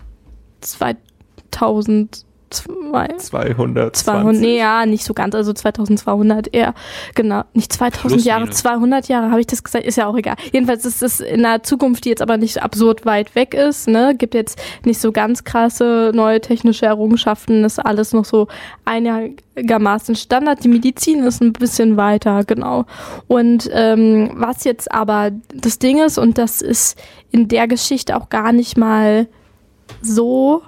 2002. 200. 200, nee, ja, nicht so ganz, also 2200 eher, genau, nicht 2000 Plus, Jahre, minus. 200 Jahre, habe ich das gesagt, ist ja auch egal. Jedenfalls ist es in einer Zukunft, die jetzt aber nicht absurd weit weg ist, ne, gibt jetzt nicht so ganz krasse neue technische Errungenschaften, ist alles noch so einigermaßen Standard. Die Medizin ist ein bisschen weiter, genau. Und ähm, was jetzt aber das Ding ist, und das ist in der Geschichte auch gar nicht mal so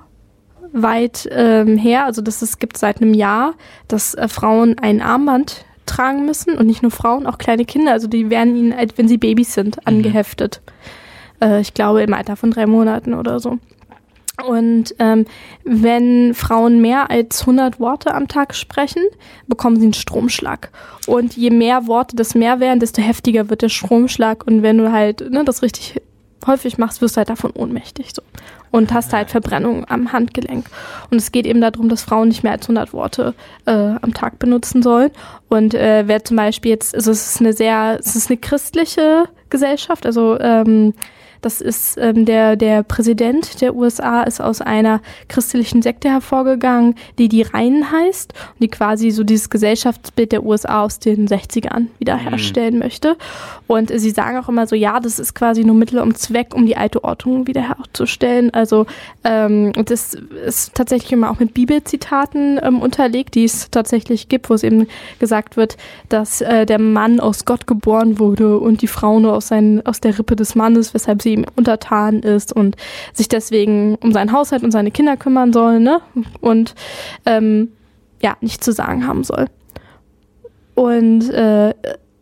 weit ähm, her, also das es gibt seit einem Jahr, dass äh, Frauen ein Armband tragen müssen und nicht nur Frauen, auch kleine Kinder, also die werden ihnen, wenn sie Babys sind, angeheftet. Äh, ich glaube im Alter von drei Monaten oder so. Und ähm, wenn Frauen mehr als 100 Worte am Tag sprechen, bekommen sie einen Stromschlag. Und je mehr Worte das mehr werden, desto heftiger wird der Stromschlag. Und wenn du halt ne, das richtig häufig machst, wirst du halt davon ohnmächtig. So. Und hast halt Verbrennung am Handgelenk. Und es geht eben darum, dass Frauen nicht mehr als 100 Worte äh, am Tag benutzen sollen. Und äh, wer zum Beispiel jetzt, also es ist eine sehr, es ist eine christliche Gesellschaft, also ähm, das ist ähm, der, der Präsident der USA ist aus einer christlichen Sekte hervorgegangen, die die Reinen heißt und die quasi so dieses Gesellschaftsbild der USA aus den 60ern wiederherstellen möchte. Und sie sagen auch immer so, ja, das ist quasi nur Mittel und Zweck, um die alte Ordnung wiederherzustellen. Also ähm, das ist tatsächlich immer auch mit Bibelzitaten ähm, unterlegt, die es tatsächlich gibt, wo es eben gesagt wird, dass äh, der Mann aus Gott geboren wurde und die Frau nur aus, seinen, aus der Rippe des Mannes, weshalb sie sie ihm untertan ist und sich deswegen um seinen Haushalt und seine Kinder kümmern soll, ne? Und ähm, ja, nichts zu sagen haben soll. Und äh,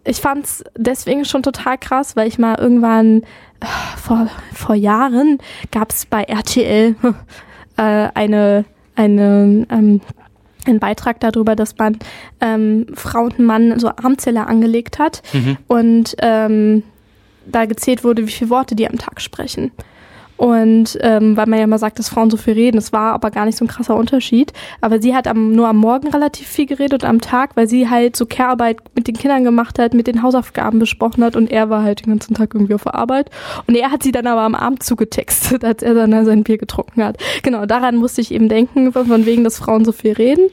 ich fand's deswegen schon total krass, weil ich mal irgendwann äh, vor, vor Jahren gab es bei RTL äh, eine, eine ähm, einen Beitrag darüber, dass man ähm, Frau und Mann so Armzähler angelegt hat Mhm. und ähm, da gezählt wurde, wie viele Worte die am Tag sprechen. Und ähm, weil man ja immer sagt, dass Frauen so viel reden, das war aber gar nicht so ein krasser Unterschied. Aber sie hat am, nur am Morgen relativ viel geredet und am Tag, weil sie halt so Care-Arbeit mit den Kindern gemacht hat, mit den Hausaufgaben besprochen hat und er war halt den ganzen Tag irgendwie auf der Arbeit. Und er hat sie dann aber am Abend zugetextet, als er dann sein Bier getrunken hat. Genau, daran musste ich eben denken, von wegen, dass Frauen so viel reden.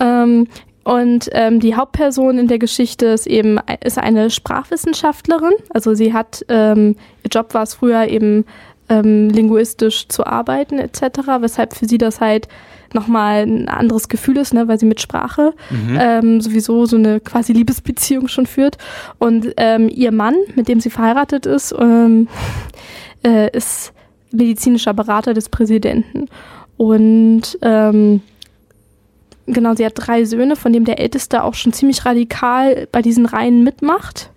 Ähm, und ähm, die Hauptperson in der Geschichte ist eben ist eine Sprachwissenschaftlerin. Also sie hat ähm, ihr Job war es früher eben ähm, linguistisch zu arbeiten etc. Weshalb für sie das halt nochmal ein anderes Gefühl ist, ne, weil sie mit Sprache ähm, sowieso so eine quasi Liebesbeziehung schon führt. Und ähm, ihr Mann, mit dem sie verheiratet ist, ähm, äh, ist medizinischer Berater des Präsidenten. Und ähm, genau, sie hat drei Söhne, von dem der älteste auch schon ziemlich radikal bei diesen Reihen mitmacht.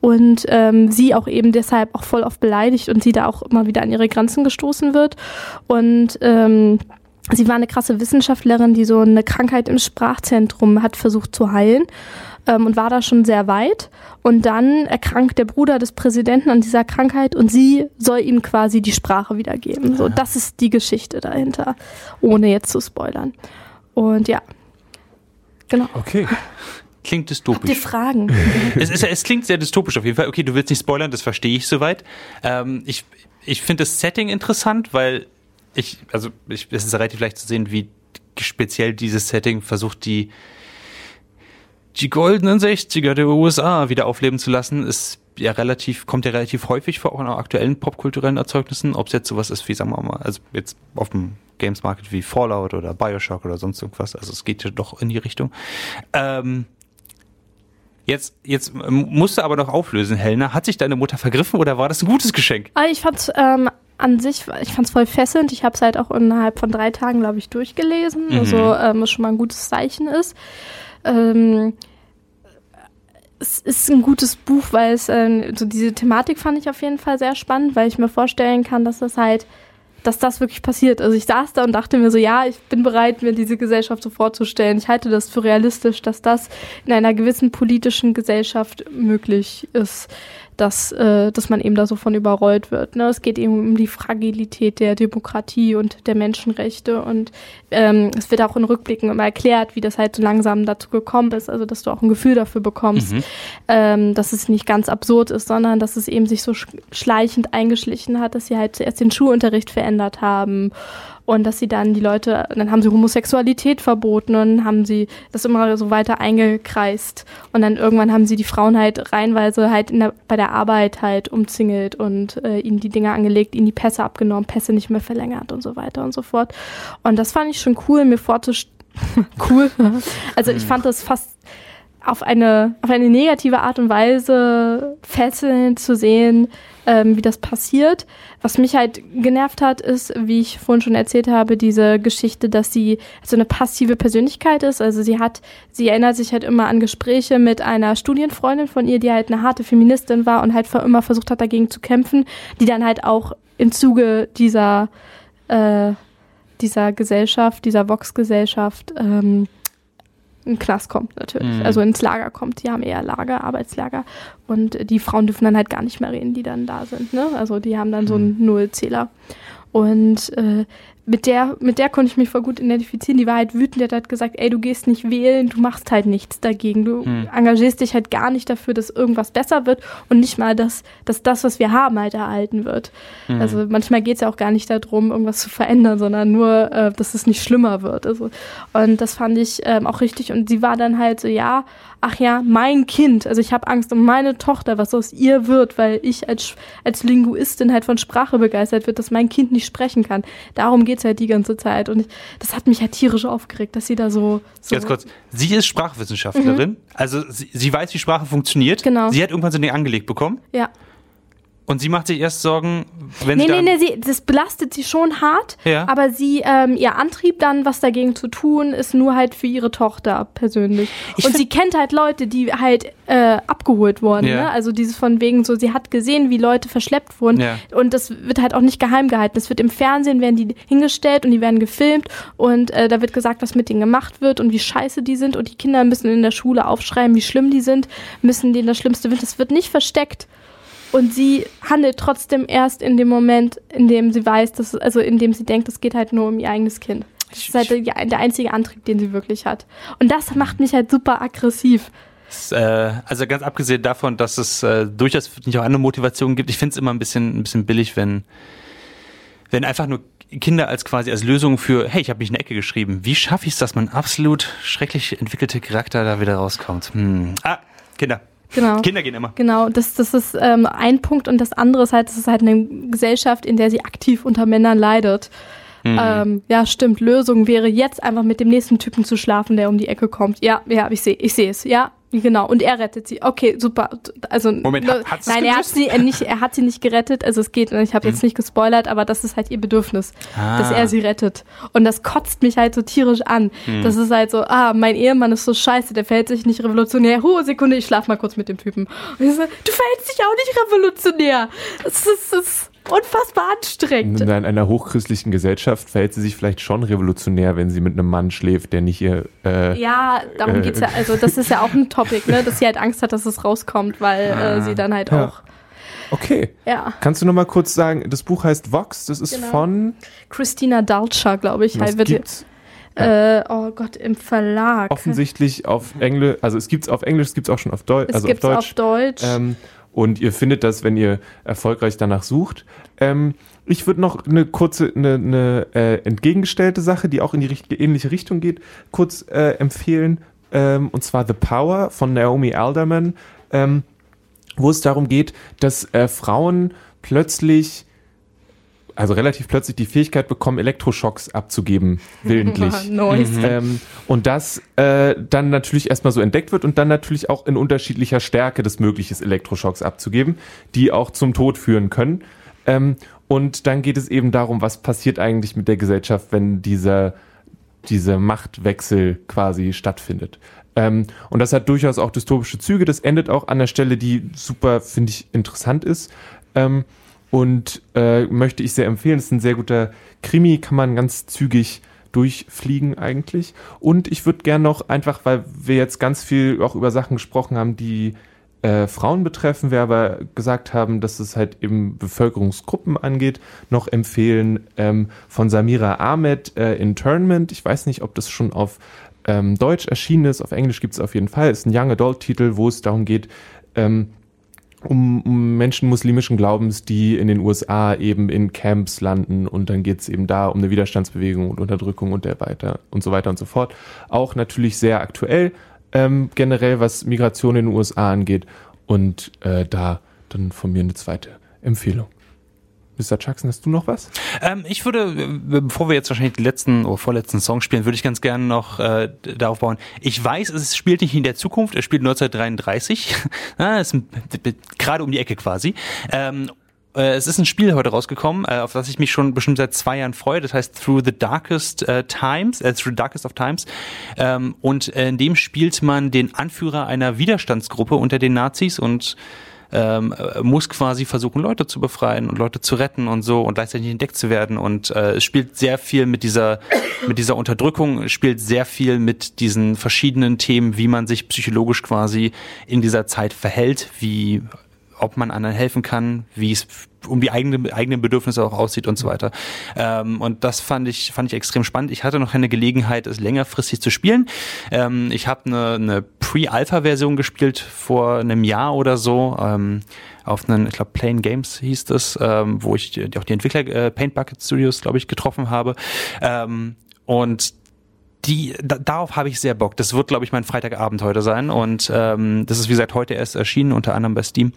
Und ähm, sie auch eben deshalb auch voll oft beleidigt und sie da auch immer wieder an ihre Grenzen gestoßen wird. Und ähm, sie war eine krasse Wissenschaftlerin, die so eine Krankheit im Sprachzentrum hat versucht zu heilen ähm, und war da schon sehr weit. Und dann erkrankt der Bruder des Präsidenten an dieser Krankheit und sie soll ihm quasi die Sprache wiedergeben. So, das ist die Geschichte dahinter, ohne jetzt zu spoilern. Und ja, genau. Okay. Klingt Habt ihr dystopisch. Fragen? es, ist, es klingt sehr dystopisch auf jeden Fall. Okay, du willst nicht spoilern, das verstehe ich soweit. Ähm, ich ich finde das Setting interessant, weil ich, also ich, es ist relativ leicht zu sehen, wie speziell dieses Setting versucht, die, die goldenen 60er der USA wieder aufleben zu lassen. Ist ja relativ, kommt ja relativ häufig vor, auch in aktuellen popkulturellen Erzeugnissen, ob es jetzt sowas ist wie, sagen wir mal, also jetzt auf dem Games Market wie Fallout oder Bioshock oder sonst irgendwas. Also es geht ja doch in die Richtung. Ähm, Jetzt, jetzt musst du aber noch auflösen, Helena. Hat sich deine Mutter vergriffen oder war das ein gutes Geschenk? Aber ich fand's ähm, an sich, ich fand's voll fesselnd. Ich habe es halt auch innerhalb von drei Tagen, glaube ich, durchgelesen. Mhm. Also ähm, was schon mal ein gutes Zeichen ist. Ähm, es ist ein gutes Buch, weil es ähm, so diese Thematik fand ich auf jeden Fall sehr spannend, weil ich mir vorstellen kann, dass das halt dass das wirklich passiert. Also ich saß da und dachte mir so, ja, ich bin bereit, mir diese Gesellschaft so vorzustellen. Ich halte das für realistisch, dass das in einer gewissen politischen Gesellschaft möglich ist, dass, äh, dass man eben da so von überrollt wird. Ne? Es geht eben um die Fragilität der Demokratie und der Menschenrechte und ähm, es wird auch in Rückblicken immer erklärt, wie das halt so langsam dazu gekommen ist, also dass du auch ein Gefühl dafür bekommst, ähm, dass es nicht ganz absurd ist, sondern dass es eben sich so sch schleichend eingeschlichen hat, dass sie halt zuerst den Schulunterricht verändert haben und dass sie dann die Leute, dann haben sie Homosexualität verboten und haben sie das immer so weiter eingekreist und dann irgendwann haben sie die Frauen halt reihenweise halt der, bei der Arbeit halt umzingelt und äh, ihnen die Dinge angelegt, ihnen die Pässe abgenommen, Pässe nicht mehr verlängert und so weiter und so fort. Und das fand ich schon cool, mir vorzustellen. cool. Also ich fand das fast auf eine, auf eine negative Art und Weise fesselnd zu sehen, ähm, wie das passiert. Was mich halt genervt hat, ist, wie ich vorhin schon erzählt habe, diese Geschichte, dass sie so eine passive Persönlichkeit ist. Also sie hat, sie erinnert sich halt immer an Gespräche mit einer Studienfreundin von ihr, die halt eine harte Feministin war und halt immer versucht hat, dagegen zu kämpfen, die dann halt auch im Zuge dieser, äh, dieser Gesellschaft, dieser Vox-Gesellschaft, ähm, in den Knast kommt natürlich, Mhm. also ins Lager kommt. Die haben eher Lager, Arbeitslager und die Frauen dürfen dann halt gar nicht mehr reden, die dann da sind. Ne? Also die haben dann so einen Nullzähler. Und äh, mit der, mit der konnte ich mich voll gut identifizieren. Die war halt wütend, die hat halt gesagt, ey, du gehst nicht wählen, du machst halt nichts dagegen. Du Hm. engagierst dich halt gar nicht dafür, dass irgendwas besser wird und nicht mal, dass, dass das, was wir haben, halt erhalten wird. Hm. Also manchmal geht es ja auch gar nicht darum, irgendwas zu verändern, sondern nur, äh, dass es nicht schlimmer wird. Also, und das fand ich ähm, auch richtig. Und sie war dann halt so, ja, ach ja, mein Kind. Also ich habe Angst um meine Tochter, was aus ihr wird, weil ich als, als Linguistin halt von Sprache begeistert wird, dass mein Kind nicht sprechen kann. Darum geht's halt die ganze Zeit. Und ich, das hat mich halt tierisch aufgeregt, dass sie da so. so Ganz kurz. Sie ist Sprachwissenschaftlerin. Also sie, sie weiß, wie Sprache funktioniert. Genau. Sie hat irgendwann so ein Ding angelegt bekommen. Ja. Und sie macht sich erst Sorgen, wenn Nee, sie nee, nee, sie, das belastet sie schon hart, Ja. aber sie, ähm, ihr Antrieb dann, was dagegen zu tun, ist nur halt für ihre Tochter persönlich. Ich und sie kennt halt Leute, die halt äh, abgeholt wurden, Ja. ne? Also dieses von wegen so, sie hat gesehen, wie Leute verschleppt wurden Ja. und das wird halt auch nicht geheim gehalten. Das wird im Fernsehen, werden die hingestellt und die werden gefilmt und äh, da wird gesagt, was mit denen gemacht wird und wie scheiße die sind und die Kinder müssen in der Schule aufschreiben, wie schlimm die sind, müssen denen das Schlimmste wird. Das wird nicht versteckt. Und sie handelt trotzdem erst in dem Moment, in dem sie weiß, dass, also in dem sie denkt, es geht halt nur um ihr eigenes Kind. Das ist halt der, einzige Antrieb, den sie wirklich hat. Und das macht mich halt super aggressiv. Es, äh, also ganz abgesehen davon, dass es äh, durchaus nicht auch andere Motivationen gibt, ich finde es immer ein bisschen, ein bisschen billig, wenn, wenn einfach nur Kinder als quasi als Lösung für, hey, ich habe mich in eine Ecke geschrieben. Wie schaffe ich es, dass mein absolut schrecklich entwickelte Charakter da wieder rauskommt? Hm. Ah, Kinder. Genau. Kinder gehen immer. Genau, das, das ist ähm, ein Punkt und das andere ist halt, das ist halt eine Gesellschaft, in der sie aktiv unter Männern leidet. Mhm. Ähm, ja, stimmt. Lösung wäre jetzt einfach mit dem nächsten Typen zu schlafen, der um die Ecke kommt. Ja, ja, ich sehe, ich sehe es. Ja, genau. Und er rettet sie. Okay, super. Also Moment, ne- hat- hat's nein, er hat sie äh, nicht, er hat sie nicht gerettet. Also es geht. Ich habe jetzt nicht gespoilert, aber das ist halt ihr Bedürfnis, Ah. dass er sie rettet. Und das kotzt mich halt so tierisch an. Das ist halt so, ah, mein Ehemann ist so scheiße, der verhält sich nicht revolutionär. Hohe Sekunde, ich schlaf mal kurz mit dem Typen. Und ich so, du verhältst dich auch nicht revolutionär. Das ist, das ist unfassbar anstrengend. In einer hochchristlichen Gesellschaft verhält sie sich vielleicht schon revolutionär, wenn sie mit einem Mann schläft, der nicht ihr. Äh, Ja, darum Äh, geht's ja. Also das ist ja auch ein Topic, ne, dass sie halt Angst hat, dass es rauskommt, weil äh, sie dann halt Ja. auch, Okay. ja. Kannst du noch mal kurz sagen, das Buch heißt Vox, das ist Genau. von. Christina Dalcher, glaube ich, Was halt wird, gibt's? äh, oh Gott, im Verlag. Offensichtlich auf Englisch, also es gibt's auf Englisch, es gibt's auch schon auf Deutsch, es also auf gibt's Deutsch. auf Deutsch. Ähm, und ihr findet das, wenn ihr erfolgreich danach sucht. Ähm, ich würde noch eine kurze, eine, eine äh, entgegengestellte Sache, die auch in die richt ähnliche Richtung geht, kurz äh, empfehlen. Ähm, und zwar The Power von Naomi Alderman, ähm, wo es darum geht, dass äh, Frauen plötzlich also relativ plötzlich die Fähigkeit bekommen, Elektroschocks abzugeben, willentlich. Nice. Ähm, und das äh, dann natürlich erstmal so entdeckt wird und dann natürlich auch in unterschiedlicher Stärke des Mögliches Elektroschocks abzugeben, die auch zum Tod führen können. Ähm, und dann geht es eben darum, was passiert eigentlich mit der Gesellschaft, wenn dieser, dieser Machtwechsel quasi stattfindet. Ähm, und das hat durchaus auch dystopische Züge. Das endet auch an der Stelle, die super, finde ich, interessant ist. Ähm, und äh, möchte ich sehr empfehlen. Es ist ein sehr guter Krimi, kann man ganz zügig durchfliegen eigentlich. Und ich würde gern noch einfach, weil wir jetzt ganz viel auch über Sachen gesprochen haben, die äh, Frauen betreffen, wir aber gesagt haben, dass es halt eben Bevölkerungsgruppen angeht, noch empfehlen ähm, von Samira Ahmed äh, Internment. Ich weiß nicht, ob das schon auf ähm, Deutsch erschienen ist, auf Englisch gibt es auf jeden Fall. Ist ein Young Adult Titel, wo es darum geht, ähm, um, um Menschen muslimischen Glaubens, die in den USA eben in Camps landen und dann geht es eben da um eine Widerstandsbewegung und Unterdrückung und der weiter und so weiter und so fort. Auch natürlich sehr aktuell, ähm, generell was Migration in den USA angeht und äh, da dann von mir eine zweite Empfehlung. Mr. Jackson, hast du noch was? Ähm, ich würde, äh, bevor wir jetzt wahrscheinlich den letzten oder vorletzten Song spielen, würde ich ganz gerne noch äh, darauf bauen. Ich weiß, es spielt nicht in der Zukunft, es spielt 1933, ah, ist gerade um die Ecke quasi. Ähm, äh, es ist ein Spiel heute rausgekommen, äh, auf das ich mich schon bestimmt seit zwei Jahren freue. Das heißt Through the Darkest äh, Times, äh, Through the Darkest of Times. Ähm, und in dem spielt man den Anführer einer Widerstandsgruppe unter den Nazis und ähm, äh, muss quasi versuchen, Leute zu befreien und Leute zu retten und so und gleichzeitig entdeckt zu werden. Und äh, es spielt sehr viel mit dieser, mit dieser Unterdrückung, spielt sehr viel mit diesen verschiedenen Themen, wie man sich psychologisch quasi in dieser Zeit verhält, wie ob man anderen helfen kann, wie es um die eigenen, eigenen Bedürfnisse auch aussieht und so weiter. Ähm, und das fand ich, fand ich extrem spannend. Ich hatte noch keine Gelegenheit, es längerfristig zu spielen. Ähm, ich habe eine, eine Pre-Alpha-Version gespielt vor einem Jahr oder so. Ähm, auf einen, ich glaube, Plain Games hieß das, ähm, wo ich die, auch die Entwickler äh, Paint Bucket Studios, glaube ich, getroffen habe. Ähm, und die, da, darauf habe ich sehr Bock. Das wird, glaube ich, mein Freitagabend heute sein. Und ähm, das ist, wie gesagt, heute erst erschienen, unter anderem bei Steam.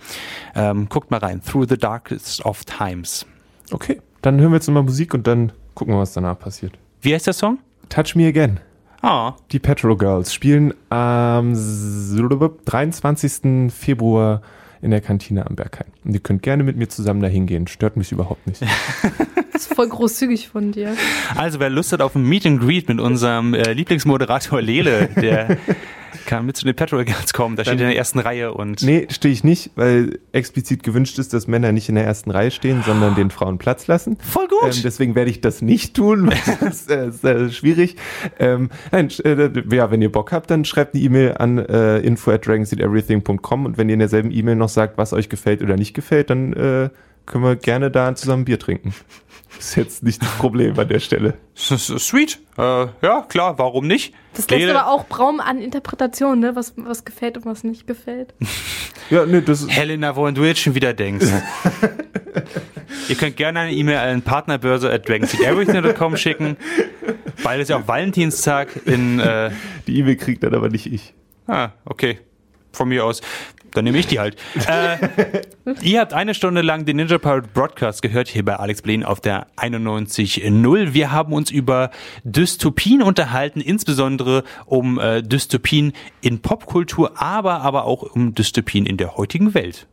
Ähm, guckt mal rein. Through the Darkest of Times. Okay, dann hören wir jetzt nochmal Musik und dann gucken wir, was danach passiert. Wie heißt der Song? Touch Me Again. Ah, Die Petro Girls spielen am 23. Februar in der Kantine am Berghain. Und ihr könnt gerne mit mir zusammen da hingehen. Stört mich überhaupt nicht. Das ist voll großzügig von dir. Also wer Lust hat auf ein Meet and Greet mit unserem äh, Lieblingsmoderator Lele, der kann mit zu den Petrol Girls kommen. Da steht in der ersten Reihe und Nee, stehe ich nicht, weil explizit gewünscht ist, dass Männer nicht in der ersten Reihe stehen, sondern den Frauen Platz lassen. voll gut. Ähm, deswegen werde ich das nicht tun, weil das ist, äh, äh, schwierig. Ähm, nein, äh, ja, wenn ihr Bock habt, dann schreibt eine E-Mail an äh, info at dragonseedeverything.com und wenn ihr in derselben E-Mail noch sagt, was euch gefällt oder nicht gefällt, dann äh, können wir gerne da zusammen Bier trinken. Ist jetzt nicht das Problem an der Stelle. Sweet. Äh, ja, klar, warum nicht? Das lässt aber auch Raum an Interpretation, ne? was, was gefällt und was nicht gefällt. Ja, nee, das ist, Helena, woran du jetzt schon wieder denkst. Ihr könnt gerne eine E-Mail an partnerbörse at schicken. Bald ist ja auch Valentinstag in, äh, die E-Mail kriegt dann aber nicht ich. ah, okay. Von mir aus. Dann nehme ich die halt. Äh, ihr habt eine Stunde lang den Ninja Pirate Broadcast gehört, hier bei Alex Bleen auf der 91.0. Wir haben uns über Dystopien unterhalten, insbesondere um äh, Dystopien in Popkultur, aber, aber auch um Dystopien in der heutigen Welt.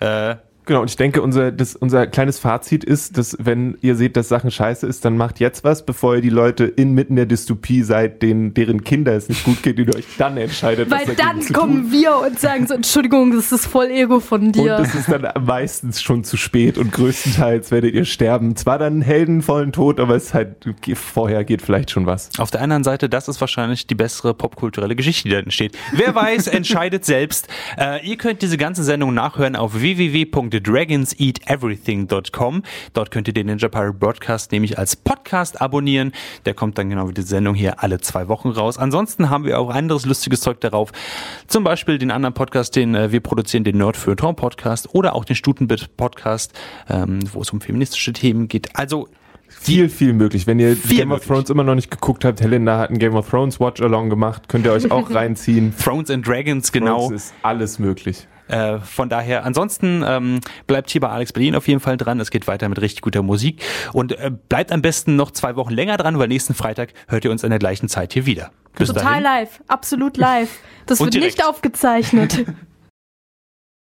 Äh, Genau, und ich denke, unser, das, unser kleines Fazit ist, dass wenn ihr seht, dass Sachen scheiße ist, dann macht jetzt was, bevor ihr die Leute inmitten der Dystopie seid, denen, deren Kinder es nicht gut geht, und ihr euch dann entscheidet, was Weil dann zu kommen tun. wir und sagen so, Entschuldigung, das ist voll Ego von Und dir. das ist dann meistens schon zu spät und größtenteils werdet ihr sterben. Zwar dann einen heldenvollen Tod, aber es ist halt, vorher geht vielleicht schon was. Auf der anderen Seite, das ist wahrscheinlich die bessere popkulturelle Geschichte, die da entsteht. Wer weiß, entscheidet selbst. Äh, ihr könnt diese ganze Sendung nachhören auf www.dragonseateverything.com. Dort könnt ihr den Ninja Pirate Broadcast nämlich als Podcast abonnieren. Der kommt dann genau wie die Sendung hier alle zwei Wochen raus. Ansonsten haben wir auch anderes lustiges Zeug darauf. Zum Beispiel den anderen Podcast, den äh, wir produzieren, den Nerd für Podcast oder auch den Stutenbit Podcast, ähm, wo es um feministische Themen geht. Also Viel, viel möglich. Wenn ihr Viel Game of möglich. Thrones immer noch nicht geguckt habt, Helena hat ein Game of Thrones Watch-Along gemacht, könnt ihr euch auch reinziehen. Thrones and Dragons, genau. Es ist alles möglich. Äh, von daher, ansonsten ähm, bleibt hier bei Alex Berlin auf jeden Fall dran. Es geht weiter mit richtig guter Musik. Und äh, bleibt am besten noch zwei Wochen länger dran, weil nächsten Freitag hört ihr uns an der gleichen Zeit hier wieder. Bis Total dahin. live, absolut live. Das Und wird direkt. nicht aufgezeichnet.